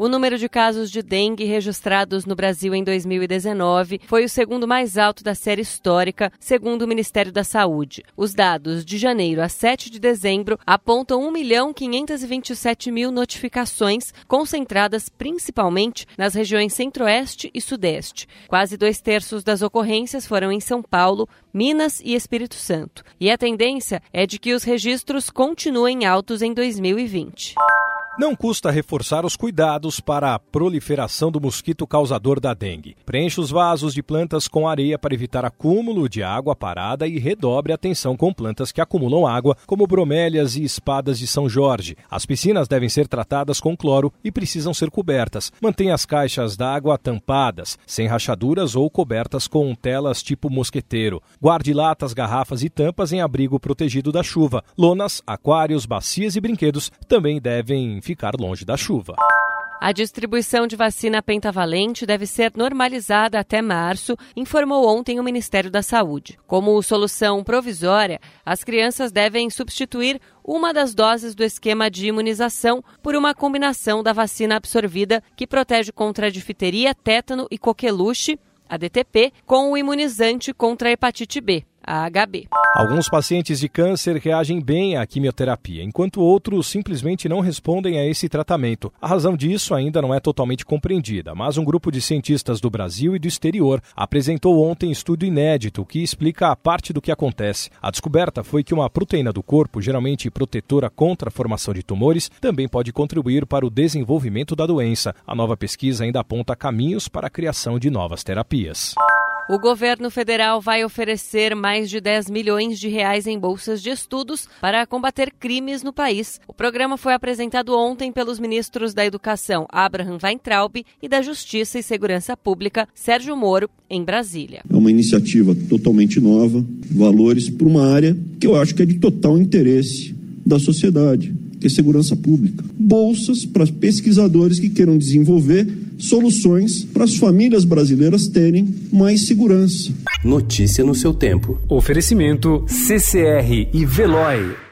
O número de casos de dengue registrados no Brasil em 2019 foi o segundo mais alto da série histórica, segundo o Ministério da Saúde. Os dados de janeiro a 7 de dezembro apontam 1 milhão 527 mil notificações, concentradas principalmente nas regiões Centro-Oeste e Sudeste. Quase dois terços das ocorrências foram em São Paulo, Minas e Espírito Santo. E a tendência é de que os registros continuem altos em 2020. Não custa reforçar os cuidados para a proliferação do mosquito causador da dengue. Preencha os vasos de plantas com areia para evitar acúmulo de água parada e redobre a atenção com plantas que acumulam água, como bromélias e espadas de São Jorge. As piscinas devem ser tratadas com cloro e precisam ser cobertas. Mantenha as caixas d'água tampadas, sem rachaduras ou cobertas com telas tipo mosqueteiro. Guarde latas, garrafas e tampas em abrigo protegido da chuva. Lonas, aquários, bacias e brinquedos também devem ficar longe da chuva. A distribuição de vacina pentavalente deve ser normalizada até março, informou ontem o Ministério da Saúde. Como solução provisória, as crianças devem substituir uma das doses do esquema de imunização por uma combinação da vacina absorvida que protege contra difteria, tétano e coqueluche, a DTP, com o imunizante contra a hepatite B a HB. Alguns pacientes de câncer reagem bem à quimioterapia, enquanto outros simplesmente não respondem a esse tratamento. A razão disso ainda não é totalmente compreendida, mas um grupo de cientistas do Brasil e do exterior apresentou ontem estudo inédito que explica a parte do que acontece. A descoberta foi que uma proteína do corpo, geralmente protetora contra a formação de tumores, também pode contribuir para o desenvolvimento da doença. A nova pesquisa ainda aponta caminhos para a criação de novas terapias. O governo federal vai oferecer mais de 10 milhões de reais em bolsas de estudos para combater crimes no país. O programa foi apresentado ontem pelos ministros da Educação Abraham Weintraub e da Justiça e Segurança Pública Sérgio Moro, em Brasília. É uma iniciativa totalmente nova, valores para uma área que eu acho que é de total interesse da sociedade, é segurança pública. Bolsas para pesquisadores que queiram desenvolver soluções para as famílias brasileiras terem mais segurança. Notícia no seu tempo. Oferecimento CCR e Veloy.